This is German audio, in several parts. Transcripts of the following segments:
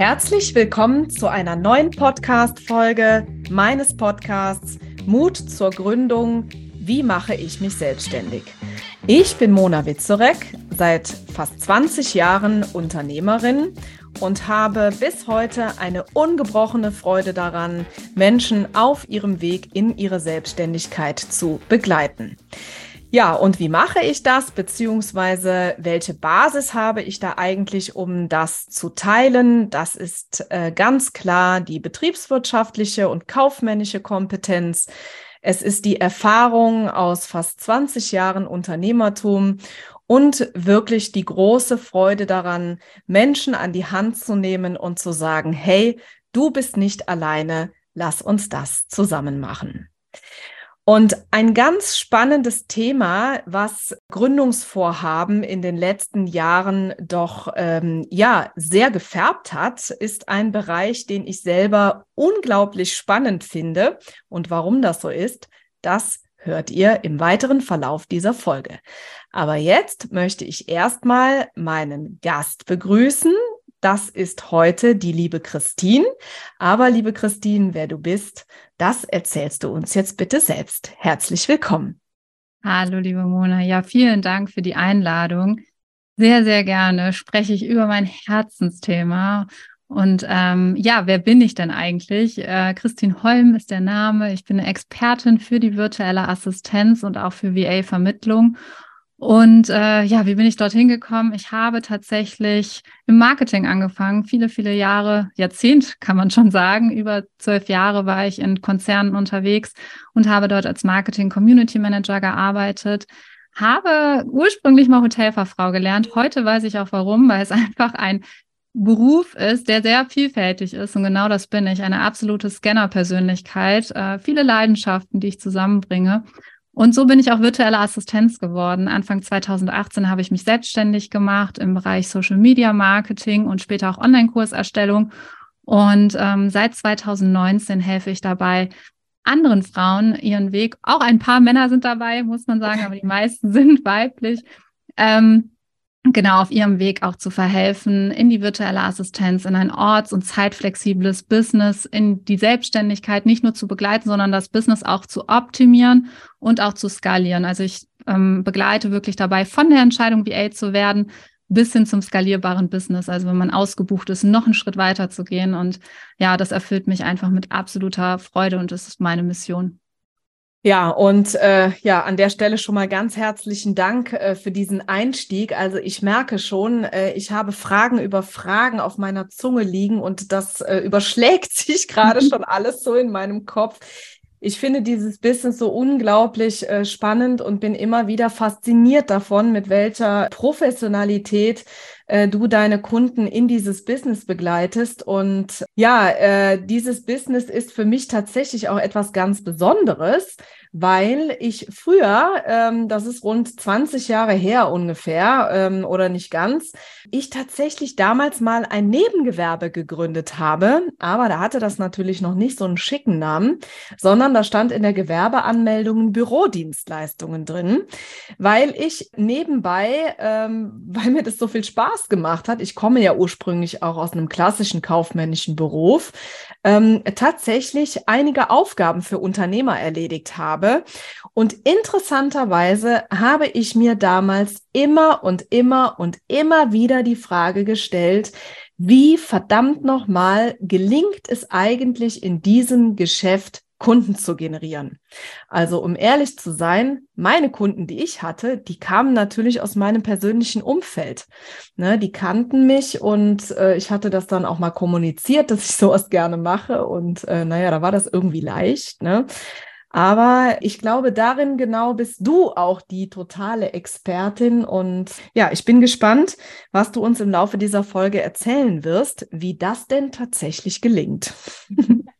Herzlich willkommen zu einer neuen Podcast-Folge meines Podcasts Mut zur Gründung. Wie mache ich mich selbstständig? Ich bin Mona Witzorek, seit fast 20 Jahren Unternehmerin und habe bis heute eine ungebrochene Freude daran, Menschen auf ihrem Weg in ihre Selbstständigkeit zu begleiten. Ja, und wie mache ich das, beziehungsweise welche Basis habe ich da eigentlich, um das zu teilen? Das ist äh, ganz klar die betriebswirtschaftliche und kaufmännische Kompetenz. Es ist die Erfahrung aus fast 20 Jahren Unternehmertum und wirklich die große Freude daran, Menschen an die Hand zu nehmen und zu sagen, hey, du bist nicht alleine, lass uns das zusammen machen. Und ein ganz spannendes Thema, was Gründungsvorhaben in den letzten Jahren doch ähm, ja sehr gefärbt hat, ist ein Bereich, den ich selber unglaublich spannend finde. Und warum das so ist, das hört ihr im weiteren Verlauf dieser Folge. Aber jetzt möchte ich erstmal meinen Gast begrüßen. Das ist heute die liebe Christine. Aber liebe Christine, wer du bist, das erzählst du uns jetzt bitte selbst. Herzlich willkommen. Hallo, liebe Mona. Ja, vielen Dank für die Einladung. Sehr, sehr gerne spreche ich über mein Herzensthema. Und ähm, ja, wer bin ich denn eigentlich? Äh, Christine Holm ist der Name. Ich bin eine Expertin für die virtuelle Assistenz und auch für VA-Vermittlung und äh, ja, wie bin ich dorthin gekommen? Ich habe tatsächlich im Marketing angefangen, viele, viele Jahre, Jahrzehnt kann man schon sagen. Über zwölf Jahre war ich in Konzernen unterwegs und habe dort als Marketing Community Manager gearbeitet. Habe ursprünglich mal Hotelfachfrau gelernt. Heute weiß ich auch warum, weil es einfach ein Beruf ist, der sehr vielfältig ist. Und genau das bin ich, eine absolute Scanner-Persönlichkeit, äh, viele Leidenschaften, die ich zusammenbringe. Und so bin ich auch virtuelle Assistenz geworden. Anfang 2018 habe ich mich selbstständig gemacht im Bereich Social Media Marketing und später auch Online-Kurserstellung. Und ähm, seit 2019 helfe ich dabei, anderen Frauen ihren Weg, auch ein paar Männer sind dabei, muss man sagen, aber die meisten sind weiblich, ähm, genau auf ihrem Weg auch zu verhelfen, in die virtuelle Assistenz, in ein orts- und zeitflexibles Business, in die Selbstständigkeit nicht nur zu begleiten, sondern das Business auch zu optimieren und auch zu skalieren. Also ich ähm, begleite wirklich dabei, von der Entscheidung VA zu werden, bis hin zum skalierbaren Business. Also wenn man ausgebucht ist, noch einen Schritt weiter zu gehen. Und ja, das erfüllt mich einfach mit absoluter Freude und das ist meine Mission. Ja, und äh, ja, an der Stelle schon mal ganz herzlichen Dank äh, für diesen Einstieg. Also ich merke schon, äh, ich habe Fragen über Fragen auf meiner Zunge liegen und das äh, überschlägt sich gerade schon alles so in meinem Kopf. Ich finde dieses Business so unglaublich äh, spannend und bin immer wieder fasziniert davon, mit welcher Professionalität äh, du deine Kunden in dieses Business begleitest. Und ja, äh, dieses Business ist für mich tatsächlich auch etwas ganz Besonderes, weil ich früher, ähm, das ist rund 20 Jahre her ungefähr ähm, oder nicht ganz, ich tatsächlich damals mal ein Nebengewerbe gegründet habe. Aber da hatte das natürlich noch nicht so einen schicken Namen, sondern da stand in der Gewerbeanmeldung Bürodienstleistungen drin, weil ich nebenbei, ähm, weil mir das so viel Spaß gemacht hat, ich komme ja ursprünglich auch aus einem klassischen kaufmännischen Beruf, ähm, tatsächlich einige Aufgaben für Unternehmer erledigt habe. Und interessanterweise habe ich mir damals immer und immer und immer wieder die Frage gestellt, wie verdammt nochmal gelingt es eigentlich in diesem Geschäft Kunden zu generieren. Also um ehrlich zu sein, meine Kunden, die ich hatte, die kamen natürlich aus meinem persönlichen Umfeld. Ne, die kannten mich und äh, ich hatte das dann auch mal kommuniziert, dass ich sowas gerne mache. Und äh, naja, da war das irgendwie leicht. Ne? Aber ich glaube, darin genau bist du auch die totale Expertin. Und ja, ich bin gespannt, was du uns im Laufe dieser Folge erzählen wirst, wie das denn tatsächlich gelingt.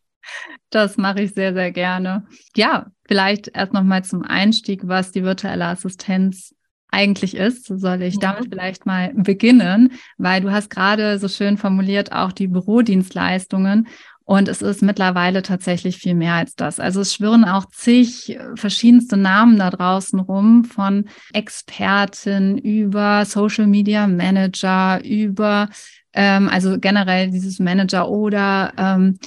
Das mache ich sehr, sehr gerne. Ja, vielleicht erst nochmal zum Einstieg, was die virtuelle Assistenz eigentlich ist. Soll ich damit vielleicht mal beginnen, weil du hast gerade so schön formuliert auch die Bürodienstleistungen. Und es ist mittlerweile tatsächlich viel mehr als das. Also es schwirren auch zig verschiedenste Namen da draußen rum, von Experten über Social Media Manager, über ähm, also generell dieses Manager oder ähm,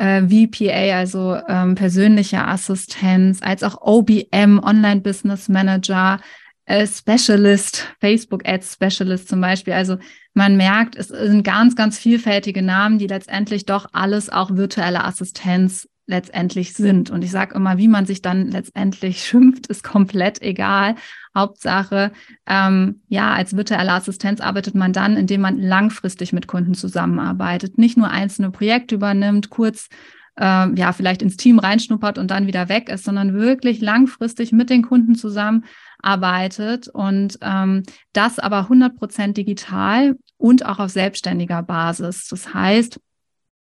äh, VPA, also ähm, persönliche Assistenz, als auch OBM, Online Business Manager, äh, Specialist, Facebook Ads Specialist zum Beispiel. Also man merkt, es sind ganz, ganz vielfältige Namen, die letztendlich doch alles auch virtuelle Assistenz letztendlich sind. Und ich sage immer, wie man sich dann letztendlich schimpft, ist komplett egal. Hauptsache, ähm, ja, als virtuelle Assistenz arbeitet man dann, indem man langfristig mit Kunden zusammenarbeitet, nicht nur einzelne Projekte übernimmt, kurz äh, ja, vielleicht ins Team reinschnuppert und dann wieder weg ist, sondern wirklich langfristig mit den Kunden zusammenarbeitet und ähm, das aber 100 Prozent digital und auch auf selbstständiger Basis. Das heißt,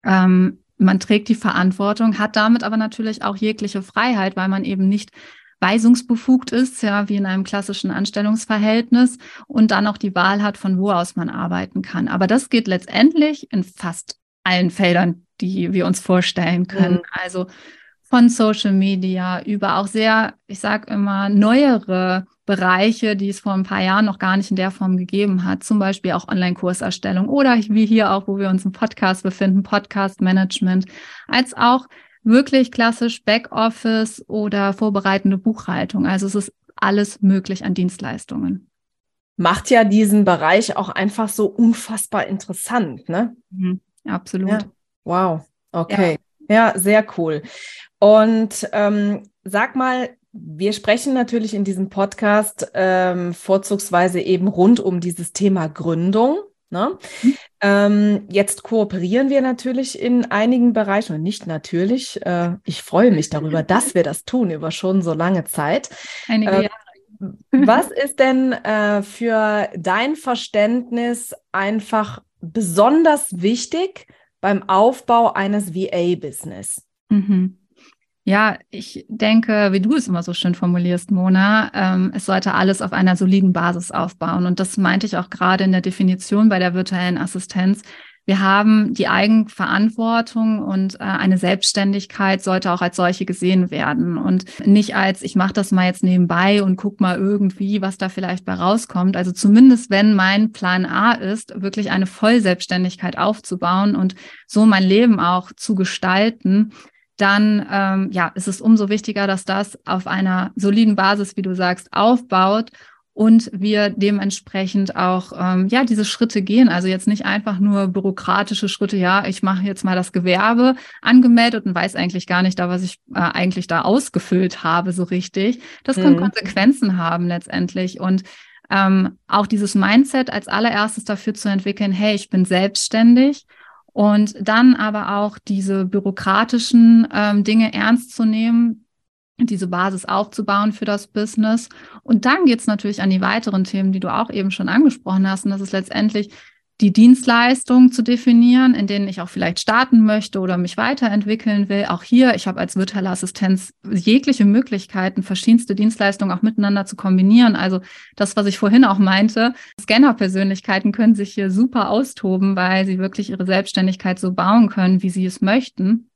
ähm, man trägt die Verantwortung, hat damit aber natürlich auch jegliche Freiheit, weil man eben nicht weisungsbefugt ist, ja, wie in einem klassischen Anstellungsverhältnis und dann auch die Wahl hat, von wo aus man arbeiten kann. Aber das geht letztendlich in fast allen Feldern, die wir uns vorstellen können. Mhm. Also von Social Media über auch sehr, ich sage immer, neuere Bereiche, die es vor ein paar Jahren noch gar nicht in der Form gegeben hat, zum Beispiel auch Online-Kurserstellung oder wie hier auch, wo wir uns im Podcast befinden, Podcast-Management, als auch wirklich klassisch Backoffice oder vorbereitende Buchhaltung. Also es ist alles möglich an Dienstleistungen. Macht ja diesen Bereich auch einfach so unfassbar interessant, ne? Mhm, absolut. Ja. Wow, okay. Ja. ja, sehr cool. Und ähm, sag mal, wir sprechen natürlich in diesem Podcast ähm, vorzugsweise eben rund um dieses Thema Gründung. Ne? Mhm. Ähm, jetzt kooperieren wir natürlich in einigen Bereichen und nicht natürlich. Äh, ich freue mich darüber, dass wir das tun über schon so lange Zeit. Einige äh, Jahre. Was ist denn äh, für dein Verständnis einfach besonders wichtig beim Aufbau eines VA-Business? Mhm. Ja, ich denke, wie du es immer so schön formulierst, Mona, ähm, es sollte alles auf einer soliden Basis aufbauen. Und das meinte ich auch gerade in der Definition bei der virtuellen Assistenz. Wir haben die Eigenverantwortung und äh, eine Selbstständigkeit sollte auch als solche gesehen werden und nicht als ich mache das mal jetzt nebenbei und guck mal irgendwie, was da vielleicht bei rauskommt. Also zumindest wenn mein Plan A ist, wirklich eine Vollselbstständigkeit aufzubauen und so mein Leben auch zu gestalten, dann ähm, ja, ist es umso wichtiger, dass das auf einer soliden Basis, wie du sagst, aufbaut und wir dementsprechend auch ähm, ja diese Schritte gehen. Also jetzt nicht einfach nur bürokratische Schritte. Ja, ich mache jetzt mal das Gewerbe angemeldet und weiß eigentlich gar nicht da, was ich äh, eigentlich da ausgefüllt habe so richtig. Das kann mhm. Konsequenzen haben letztendlich und ähm, auch dieses Mindset als allererstes dafür zu entwickeln. Hey, ich bin selbstständig und dann aber auch diese bürokratischen ähm, Dinge ernst zu nehmen, diese Basis aufzubauen für das Business. Und dann geht es natürlich an die weiteren Themen, die du auch eben schon angesprochen hast. Und das ist letztendlich die Dienstleistungen zu definieren, in denen ich auch vielleicht starten möchte oder mich weiterentwickeln will. Auch hier, ich habe als virtuelle Assistenz jegliche Möglichkeiten, verschiedenste Dienstleistungen auch miteinander zu kombinieren. Also das, was ich vorhin auch meinte, Scanner-Persönlichkeiten können sich hier super austoben, weil sie wirklich ihre Selbstständigkeit so bauen können, wie sie es möchten.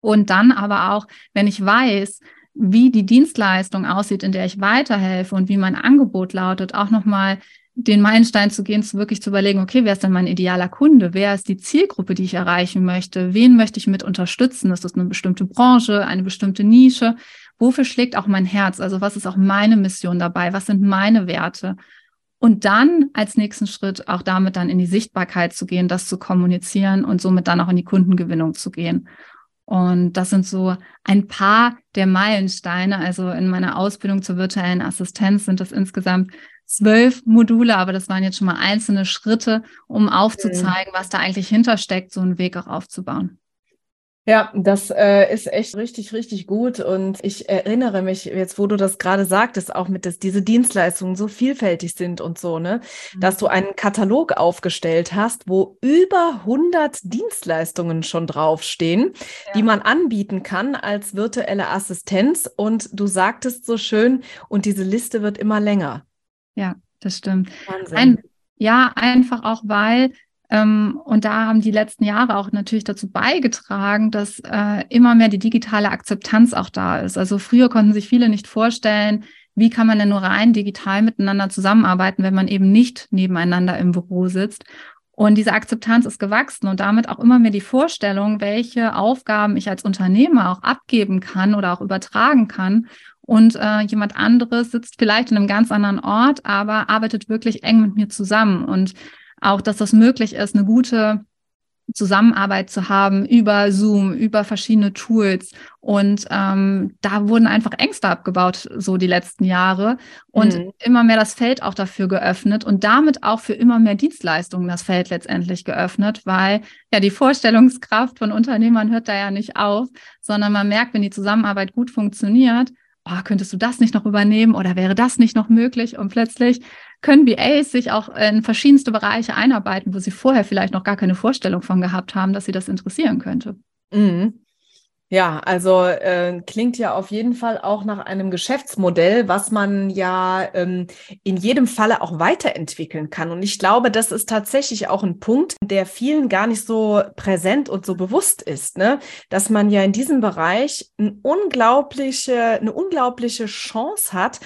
Und dann aber auch, wenn ich weiß, wie die Dienstleistung aussieht, in der ich weiterhelfe und wie mein Angebot lautet, auch nochmal den Meilenstein zu gehen, zu wirklich zu überlegen, okay, wer ist denn mein idealer Kunde? Wer ist die Zielgruppe, die ich erreichen möchte? Wen möchte ich mit unterstützen? Ist das eine bestimmte Branche, eine bestimmte Nische? Wofür schlägt auch mein Herz? Also was ist auch meine Mission dabei? Was sind meine Werte? Und dann als nächsten Schritt auch damit dann in die Sichtbarkeit zu gehen, das zu kommunizieren und somit dann auch in die Kundengewinnung zu gehen. Und das sind so ein paar der Meilensteine. Also in meiner Ausbildung zur virtuellen Assistenz sind das insgesamt zwölf Module, aber das waren jetzt schon mal einzelne Schritte, um aufzuzeigen, was da eigentlich hintersteckt, so einen Weg auch aufzubauen. Ja, das äh, ist echt richtig, richtig gut. Und ich erinnere mich jetzt, wo du das gerade sagtest, auch mit, dass diese Dienstleistungen so vielfältig sind und so, ne, mhm. dass du einen Katalog aufgestellt hast, wo über 100 Dienstleistungen schon draufstehen, ja. die man anbieten kann als virtuelle Assistenz. Und du sagtest so schön, und diese Liste wird immer länger. Ja, das stimmt. Wahnsinn. Ein, ja, einfach auch, weil Ähm, und da haben die letzten Jahre auch natürlich dazu beigetragen, dass äh, immer mehr die digitale Akzeptanz auch da ist. Also früher konnten sich viele nicht vorstellen, wie kann man denn nur rein digital miteinander zusammenarbeiten, wenn man eben nicht nebeneinander im Büro sitzt. Und diese Akzeptanz ist gewachsen und damit auch immer mehr die Vorstellung, welche Aufgaben ich als Unternehmer auch abgeben kann oder auch übertragen kann. Und äh, jemand anderes sitzt vielleicht in einem ganz anderen Ort, aber arbeitet wirklich eng mit mir zusammen. Und auch, dass das möglich ist, eine gute Zusammenarbeit zu haben über Zoom, über verschiedene Tools. Und ähm, da wurden einfach Ängste abgebaut, so die letzten Jahre. Und mhm. immer mehr das Feld auch dafür geöffnet und damit auch für immer mehr Dienstleistungen das Feld letztendlich geöffnet, weil ja die Vorstellungskraft von Unternehmern hört da ja nicht auf, sondern man merkt, wenn die Zusammenarbeit gut funktioniert, oh, könntest du das nicht noch übernehmen oder wäre das nicht noch möglich? Und plötzlich können BAs sich auch in verschiedenste Bereiche einarbeiten, wo sie vorher vielleicht noch gar keine Vorstellung von gehabt haben, dass sie das interessieren könnte. Mhm. Ja, also äh, klingt ja auf jeden Fall auch nach einem Geschäftsmodell, was man ja ähm, in jedem Falle auch weiterentwickeln kann. Und ich glaube, das ist tatsächlich auch ein Punkt, der vielen gar nicht so präsent und so bewusst ist, ne? dass man ja in diesem Bereich eine unglaubliche, eine unglaubliche Chance hat,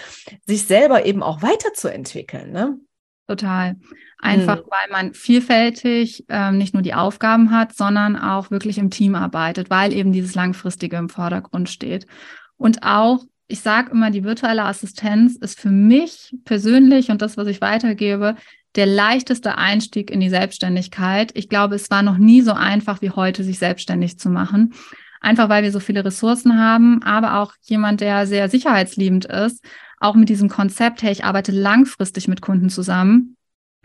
sich selber eben auch weiterzuentwickeln. Ne? Total. Einfach mhm. weil man vielfältig ähm, nicht nur die Aufgaben hat, sondern auch wirklich im Team arbeitet, weil eben dieses Langfristige im Vordergrund steht. Und auch, ich sage immer, die virtuelle Assistenz ist für mich persönlich und das, was ich weitergebe, der leichteste Einstieg in die Selbstständigkeit. Ich glaube, es war noch nie so einfach wie heute, sich selbstständig zu machen. Einfach weil wir so viele Ressourcen haben, aber auch jemand, der sehr sicherheitsliebend ist, auch mit diesem Konzept, hey, ich arbeite langfristig mit Kunden zusammen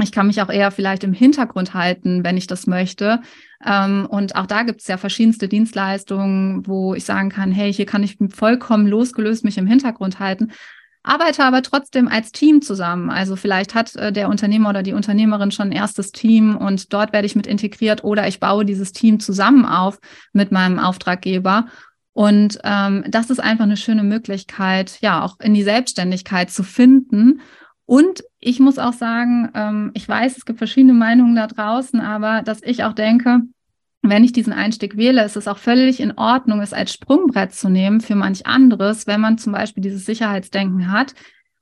ich kann mich auch eher vielleicht im Hintergrund halten, wenn ich das möchte. Ähm, und auch da gibt es ja verschiedenste Dienstleistungen, wo ich sagen kann, hey, hier kann ich vollkommen losgelöst mich im Hintergrund halten, arbeite aber trotzdem als Team zusammen. Also vielleicht hat äh, der Unternehmer oder die Unternehmerin schon ein erstes Team und dort werde ich mit integriert oder ich baue dieses Team zusammen auf mit meinem Auftraggeber. Und ähm, das ist einfach eine schöne Möglichkeit, ja, auch in die Selbstständigkeit zu finden und ich muss auch sagen, ähm, ich weiß, es gibt verschiedene Meinungen da draußen, aber dass ich auch denke, wenn ich diesen Einstieg wähle, ist es auch völlig in Ordnung, es als Sprungbrett zu nehmen für manch anderes, wenn man zum Beispiel dieses Sicherheitsdenken hat.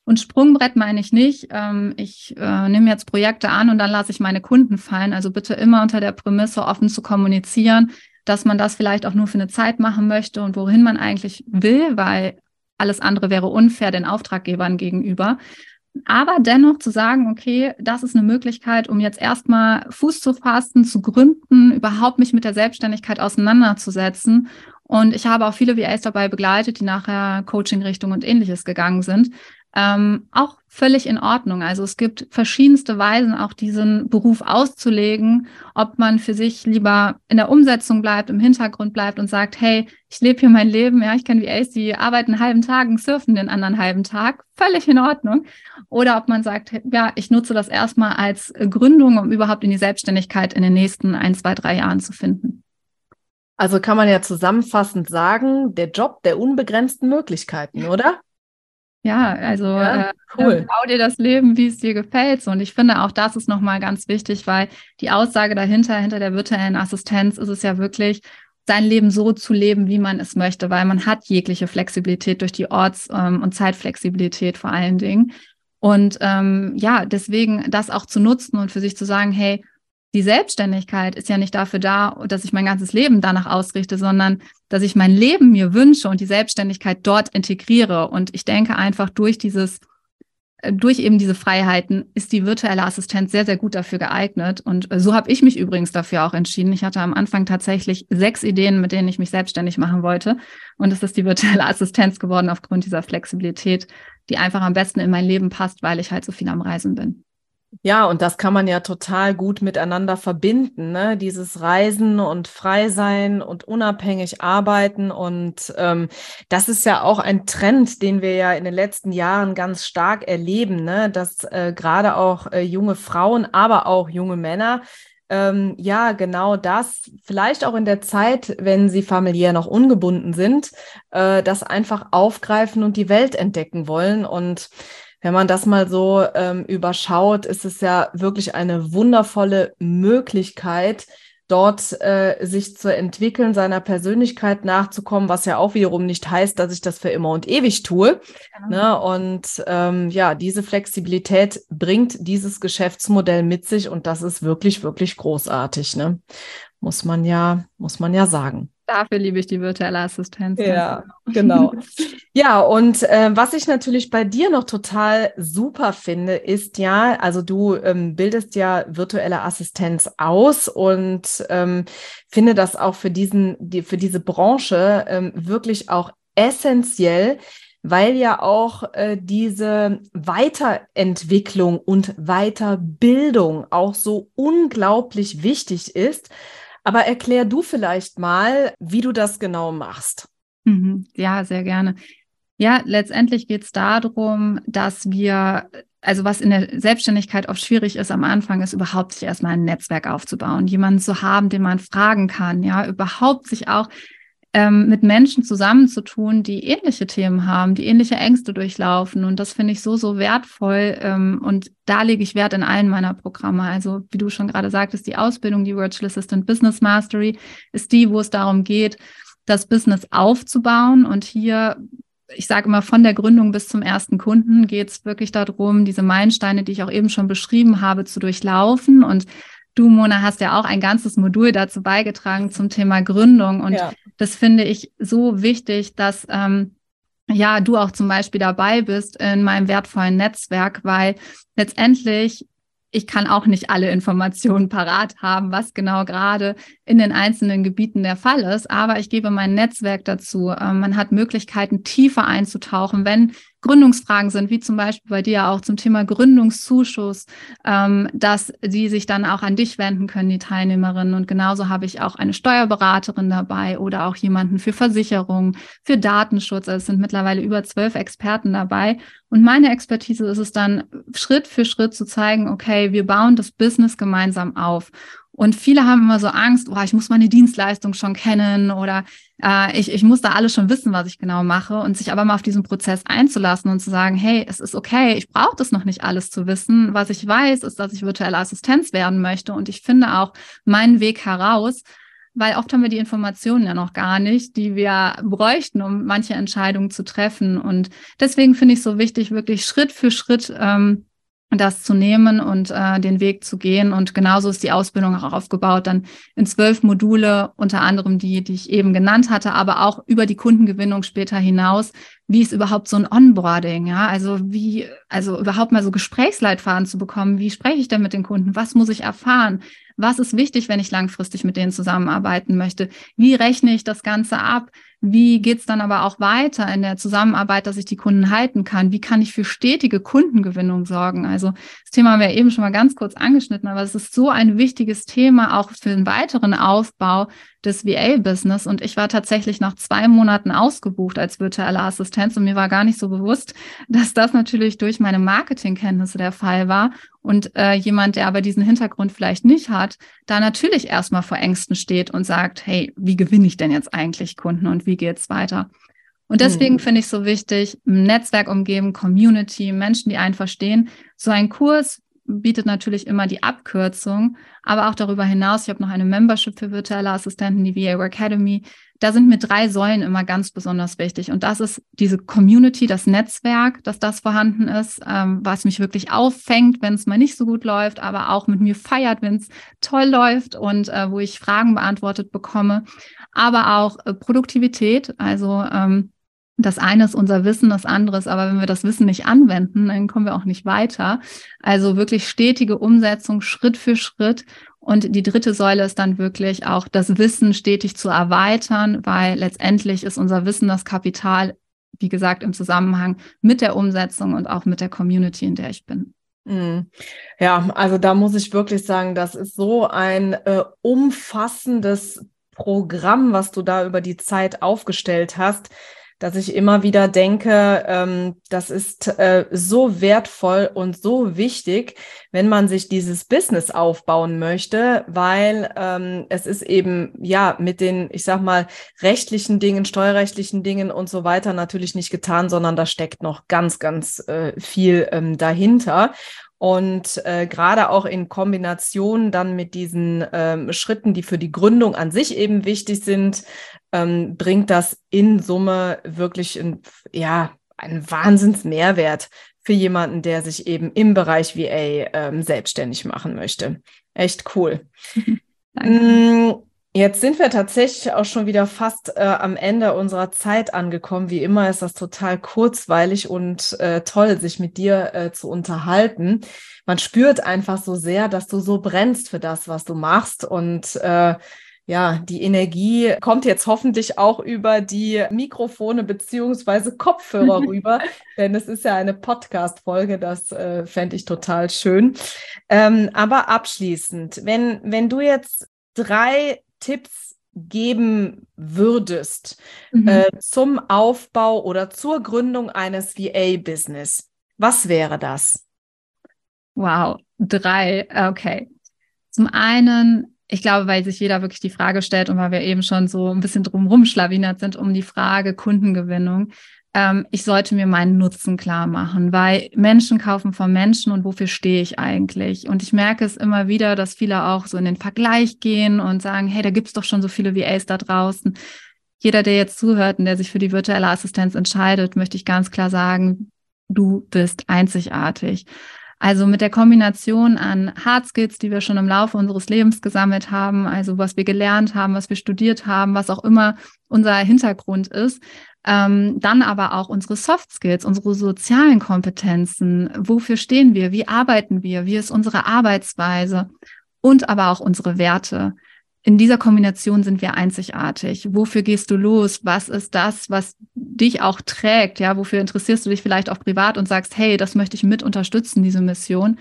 Und Sprungbrett meine ich nicht, ähm, ich äh, nehme jetzt Projekte an und dann lasse ich meine Kunden fallen. Also bitte immer unter der Prämisse offen zu kommunizieren, dass man das vielleicht auch nur für eine Zeit machen möchte und wohin man eigentlich will, weil alles andere wäre unfair den Auftraggebern gegenüber. Aber dennoch zu sagen, okay, das ist eine Möglichkeit, um jetzt erstmal Fuß zu fassen, zu gründen, überhaupt mich mit der Selbstständigkeit auseinanderzusetzen. Und ich habe auch viele VAs dabei begleitet, die nachher Coaching-Richtung und ähnliches gegangen sind ähm, auch völlig in Ordnung. Also es gibt verschiedenste Weisen, auch diesen Beruf auszulegen, ob man für sich lieber in der Umsetzung bleibt, im Hintergrund bleibt und sagt, hey, ich lebe hier mein Leben, ja, ich kenne VAs, die arbeiten einen halben Tag und surfen den anderen halben Tag, völlig in Ordnung. Oder ob man sagt, ja, ich nutze das erstmal als Gründung, um überhaupt in die Selbstständigkeit in den nächsten ein, zwei, drei Jahren zu finden. Also kann man ja zusammenfassend sagen, der Job der unbegrenzten Möglichkeiten, oder? Ja, also ja, äh, cool. äh, bau dir das Leben, wie es dir gefällt. Und ich finde auch das ist nochmal ganz wichtig, weil die Aussage dahinter, hinter der virtuellen Assistenz ist es ja wirklich, sein Leben so zu leben, wie man es möchte, weil man hat jegliche Flexibilität durch die Orts- ähm, und Zeitflexibilität vor allen Dingen. Und ähm, ja, deswegen das auch zu nutzen und für sich zu sagen, hey, die Selbstständigkeit ist ja nicht dafür da, dass ich mein ganzes Leben danach ausrichte, sondern dass ich mein Leben mir wünsche und die Selbstständigkeit dort integriere. Und ich denke einfach durch dieses, äh, durch eben diese Freiheiten ist die virtuelle Assistenz sehr, sehr gut dafür geeignet. Und äh, so habe ich mich übrigens dafür auch entschieden. Ich hatte am Anfang tatsächlich sechs Ideen, mit denen ich mich selbstständig machen wollte. Und es ist die virtuelle Assistenz geworden aufgrund dieser Flexibilität, die einfach am besten in mein Leben passt, weil ich halt so viel am Reisen bin. Ja, und das kann man ja total gut miteinander verbinden, ne? Dieses Reisen und Freisein und unabhängig arbeiten. Und ähm, das ist ja auch ein Trend, den wir ja in den letzten Jahren ganz stark erleben, ne? dass äh, gerade auch äh, junge Frauen, aber auch junge Männer ähm, ja, genau das, vielleicht auch in der Zeit, wenn sie familiär noch ungebunden sind, äh, das einfach aufgreifen und die Welt entdecken wollen. Und wenn man das mal so ähm, überschaut, ist es ja wirklich eine wundervolle Möglichkeit, dort äh, sich zu entwickeln, seiner Persönlichkeit nachzukommen, was ja auch wiederum nicht heißt, dass ich das für immer und ewig tue. Genau. Ne? Und ähm, ja, diese Flexibilität bringt dieses Geschäftsmodell mit sich und das ist wirklich, wirklich großartig. Ne? Muss man ja, muss man ja sagen. Dafür liebe ich die virtuelle Assistenz. Ja, genau. ja, und äh, was ich natürlich bei dir noch total super finde, ist ja, also du ähm, bildest ja virtuelle Assistenz aus und ähm, finde das auch für diesen, die, für diese Branche ähm, wirklich auch essentiell, weil ja auch äh, diese Weiterentwicklung und Weiterbildung auch so unglaublich wichtig ist. Aber erklär du vielleicht mal, wie du das genau machst. Mhm. Ja, sehr gerne. Ja, letztendlich geht es darum, dass wir, also was in der Selbstständigkeit oft schwierig ist am Anfang, ist überhaupt sich erstmal ein Netzwerk aufzubauen, jemanden zu haben, den man fragen kann, ja, überhaupt sich auch ähm, mit Menschen zusammenzutun, die ähnliche Themen haben, die ähnliche Ängste durchlaufen. Und das finde ich so, so wertvoll. Ähm, und da lege ich Wert in allen meiner Programme. Also, wie du schon gerade sagtest, die Ausbildung, die Virtual Assistant Business Mastery, ist die, wo es darum geht, das Business aufzubauen. Und hier ich sage immer, von der Gründung bis zum ersten Kunden geht es wirklich darum, diese Meilensteine, die ich auch eben schon beschrieben habe, zu durchlaufen. Und Du, Mona, hast ja auch ein ganzes Modul dazu beigetragen zum Thema Gründung. Und ja. Das finde ich so wichtig, dass ähm, ja du auch zum Beispiel dabei bist in meinem wertvollen Netzwerk, weil letztendlich ich kann auch nicht alle Informationen parat haben, was genau gerade in den einzelnen Gebieten der Fall ist, aber ich gebe mein Netzwerk dazu. Ähm, man hat Möglichkeiten, tiefer einzutauchen, wenn Gründungsfragen sind, wie zum Beispiel bei dir auch zum Thema Gründungszuschuss, ähm, dass sie sich dann auch an dich wenden können, die Teilnehmerinnen. Und genauso habe ich auch eine Steuerberaterin dabei oder auch jemanden für Versicherungen, für Datenschutz. Also es sind mittlerweile über zwölf Experten dabei. Und meine Expertise ist es dann, Schritt für Schritt zu zeigen, okay, wir bauen das Business gemeinsam auf. Und viele haben immer so Angst, oh, ich muss meine Dienstleistung schon kennen oder äh, ich, ich muss da alles schon wissen, was ich genau mache und sich aber mal auf diesen Prozess einzulassen und zu sagen, hey, es ist okay, ich brauche das noch nicht alles zu wissen. Was ich weiß, ist, dass ich virtuelle Assistenz werden möchte und ich finde auch meinen Weg heraus, weil oft haben wir die Informationen ja noch gar nicht, die wir bräuchten, um manche Entscheidungen zu treffen. Und deswegen finde ich es so wichtig, wirklich Schritt für Schritt ähm, das zu nehmen und äh, den Weg zu gehen. Und genauso ist die Ausbildung auch aufgebaut, dann in zwölf Module, unter anderem die, die ich eben genannt hatte, aber auch über die Kundengewinnung später hinaus. Wie ist überhaupt so ein Onboarding? Ja, also wie, also überhaupt mal so Gesprächsleitfaden zu bekommen. Wie spreche ich denn mit den Kunden? Was muss ich erfahren? Was ist wichtig, wenn ich langfristig mit denen zusammenarbeiten möchte? Wie rechne ich das Ganze ab? Wie geht es dann aber auch weiter in der Zusammenarbeit, dass ich die Kunden halten kann? Wie kann ich für stetige Kundengewinnung sorgen? Also das Thema haben wir eben schon mal ganz kurz angeschnitten, aber es ist so ein wichtiges Thema auch für den weiteren Aufbau des VA-Business. Und ich war tatsächlich nach zwei Monaten ausgebucht als virtuelle Assistenz und mir war gar nicht so bewusst, dass das natürlich durch meine Marketingkenntnisse der Fall war. Und äh, jemand, der aber diesen Hintergrund vielleicht nicht hat, da natürlich erstmal vor Ängsten steht und sagt, hey, wie gewinne ich denn jetzt eigentlich Kunden und wie geht's weiter? Und deswegen mhm. finde ich so wichtig, Netzwerk umgeben, Community, Menschen, die einen verstehen. So ein Kurs bietet natürlich immer die Abkürzung, aber auch darüber hinaus, ich habe noch eine Membership für virtuelle Assistenten, die VA Academy. Da sind mir drei Säulen immer ganz besonders wichtig. Und das ist diese Community, das Netzwerk, dass das vorhanden ist, ähm, was mich wirklich auffängt, wenn es mal nicht so gut läuft, aber auch mit mir feiert, wenn es toll läuft und äh, wo ich Fragen beantwortet bekomme. Aber auch äh, Produktivität, also ähm, das eine ist unser Wissen, das andere ist aber, wenn wir das Wissen nicht anwenden, dann kommen wir auch nicht weiter. Also wirklich stetige Umsetzung, Schritt für Schritt. Und die dritte Säule ist dann wirklich auch das Wissen stetig zu erweitern, weil letztendlich ist unser Wissen das Kapital, wie gesagt, im Zusammenhang mit der Umsetzung und auch mit der Community, in der ich bin. Mhm. Ja, also da muss ich wirklich sagen, das ist so ein äh, umfassendes Programm, was du da über die Zeit aufgestellt hast dass ich immer wieder denke, ähm, das ist äh, so wertvoll und so wichtig, wenn man sich dieses Business aufbauen möchte, weil ähm, es ist eben ja mit den, ich sag mal, rechtlichen Dingen, steuerrechtlichen Dingen und so weiter natürlich nicht getan, sondern da steckt noch ganz, ganz äh, viel ähm, dahinter. Und äh, gerade auch in Kombination dann mit diesen ähm, Schritten, die für die Gründung an sich eben wichtig sind, ähm, bringt das in Summe wirklich ein, ja, einen Wahnsinnsmehrwert für jemanden, der sich eben im Bereich VA ähm, selbstständig machen möchte. Echt cool. Danke. Mm, Jetzt sind wir tatsächlich auch schon wieder fast äh, am Ende unserer Zeit angekommen. Wie immer ist das total kurzweilig und äh, toll, sich mit dir äh, zu unterhalten. Man spürt einfach so sehr, dass du so brennst für das, was du machst. Und äh, ja, die Energie kommt jetzt hoffentlich auch über die Mikrofone beziehungsweise Kopfhörer rüber, denn es ist ja eine Podcast-Folge, das äh, fände ich total schön. Ähm, aber abschließend, wenn, wenn du jetzt drei Tipps geben würdest mhm. äh, zum Aufbau oder zur Gründung eines VA-Business, was wäre das? Wow, drei, okay. Zum einen, ich glaube, weil sich jeder wirklich die Frage stellt und weil wir eben schon so ein bisschen drumherum schlawinert sind um die Frage Kundengewinnung, ähm, ich sollte mir meinen Nutzen klar machen, weil Menschen kaufen von Menschen und wofür stehe ich eigentlich? Und ich merke es immer wieder, dass viele auch so in den Vergleich gehen und sagen, hey, da gibt es doch schon so viele VAs da draußen. Jeder, der jetzt zuhört und der sich für die virtuelle Assistenz entscheidet, möchte ich ganz klar sagen, du bist einzigartig. Also mit der Kombination an Hard Skills, die wir schon im Laufe unseres Lebens gesammelt haben, also was wir gelernt haben, was wir studiert haben, was auch immer unser Hintergrund ist, ähm, dann aber auch unsere Soft Skills, unsere sozialen Kompetenzen. Wofür stehen wir? Wie arbeiten wir? Wie ist unsere Arbeitsweise? Und aber auch unsere Werte. In dieser Kombination sind wir einzigartig. Wofür gehst du los? Was ist das, was dich auch trägt? Ja, wofür interessierst du dich vielleicht auch privat und sagst, hey, das möchte ich mit unterstützen, diese Mission?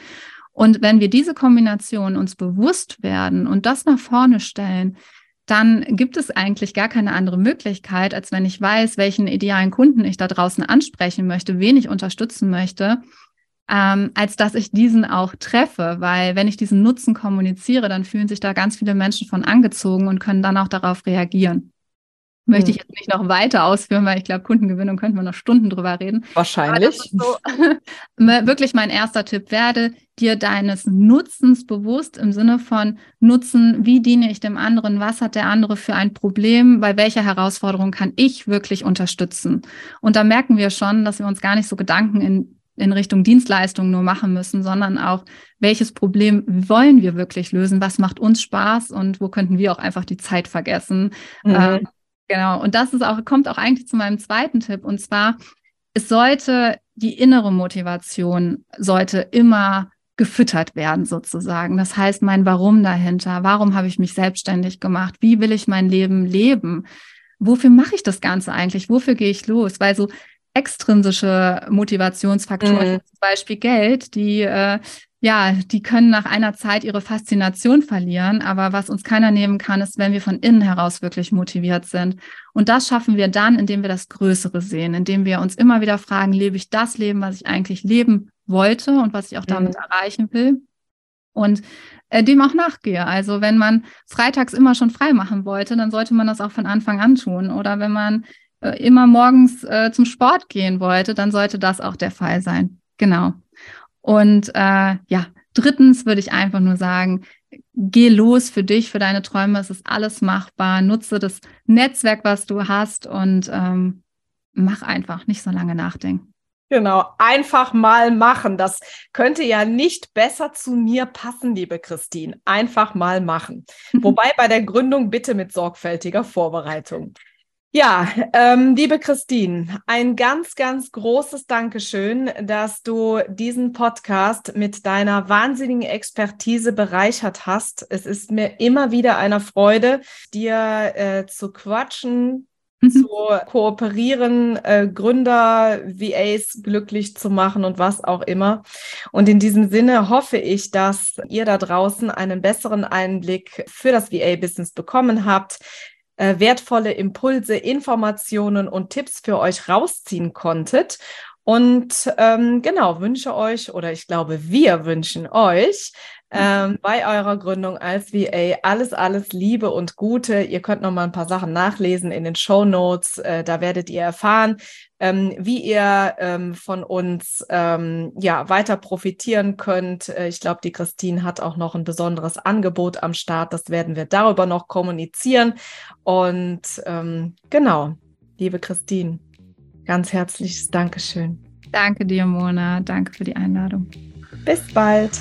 Und wenn wir diese Kombination uns bewusst werden und das nach vorne stellen, dann gibt es eigentlich gar keine andere Möglichkeit, als wenn ich weiß, welchen idealen Kunden ich da draußen ansprechen möchte, wen ich unterstützen möchte, ähm, als dass ich diesen auch treffe. Weil wenn ich diesen Nutzen kommuniziere, dann fühlen sich da ganz viele Menschen von angezogen und können dann auch darauf reagieren. Möchte ich hm. jetzt nicht noch weiter ausführen, weil ich glaube, Kundengewinnung könnten wir noch Stunden drüber reden. Wahrscheinlich. So, wirklich mein erster Tipp werde dir deines Nutzens bewusst im Sinne von Nutzen, wie diene ich dem anderen, was hat der andere für ein Problem, bei welcher Herausforderung kann ich wirklich unterstützen. Und da merken wir schon, dass wir uns gar nicht so Gedanken in, in Richtung Dienstleistung nur machen müssen, sondern auch, welches Problem wollen wir wirklich lösen, was macht uns Spaß und wo könnten wir auch einfach die Zeit vergessen. Mhm. Ähm, Genau. Und das ist auch, kommt auch eigentlich zu meinem zweiten Tipp. Und zwar, es sollte die innere Motivation sollte immer gefüttert werden sozusagen. Das heißt, mein Warum dahinter. Warum habe ich mich selbstständig gemacht? Wie will ich mein Leben leben? Wofür mache ich das Ganze eigentlich? Wofür gehe ich los? Weil so extrinsische Motivationsfaktoren, mhm. zum Beispiel Geld, die äh, ja, die können nach einer Zeit ihre Faszination verlieren. Aber was uns keiner nehmen kann, ist, wenn wir von innen heraus wirklich motiviert sind. Und das schaffen wir dann, indem wir das Größere sehen, indem wir uns immer wieder fragen, lebe ich das Leben, was ich eigentlich leben wollte und was ich auch damit mhm. erreichen will? Und äh, dem auch nachgehe. Also wenn man freitags immer schon frei machen wollte, dann sollte man das auch von Anfang an tun. Oder wenn man immer morgens äh, zum Sport gehen wollte, dann sollte das auch der Fall sein. Genau. Und äh, ja, drittens würde ich einfach nur sagen, geh los für dich, für deine Träume. Es ist alles machbar. Nutze das Netzwerk, was du hast und ähm, mach einfach, nicht so lange nachdenken. Genau, einfach mal machen. Das könnte ja nicht besser zu mir passen, liebe Christine. Einfach mal machen. Wobei bei der Gründung bitte mit sorgfältiger Vorbereitung. Ja, ähm, liebe Christine, ein ganz, ganz großes Dankeschön, dass du diesen Podcast mit deiner wahnsinnigen Expertise bereichert hast. Es ist mir immer wieder eine Freude, dir äh, zu quatschen, mhm. zu kooperieren, äh, Gründer, VAs glücklich zu machen und was auch immer. Und in diesem Sinne hoffe ich, dass ihr da draußen einen besseren Einblick für das VA-Business bekommen habt äh, wertvolle Impulse, Informationen und Tipps für euch rausziehen konntet. Und ähm, genau, wünsche euch oder ich glaube, wir wünschen euch ähm, bei eurer Gründung als VA. Alles, alles Liebe und Gute. Ihr könnt noch mal ein paar Sachen nachlesen in den Show Notes. Äh, da werdet ihr erfahren, ähm, wie ihr ähm, von uns ähm, ja weiter profitieren könnt. Äh, ich glaube, die Christine hat auch noch ein besonderes Angebot am Start. Das werden wir darüber noch kommunizieren. Und ähm, genau, liebe Christine, ganz herzliches Dankeschön. Danke dir, Mona. Danke für die Einladung. Bis bald.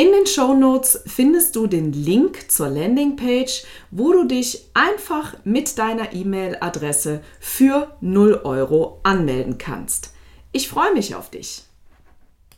In den Show Notes findest du den Link zur Landingpage, wo du dich einfach mit deiner E-Mail-Adresse für 0 Euro anmelden kannst. Ich freue mich auf dich.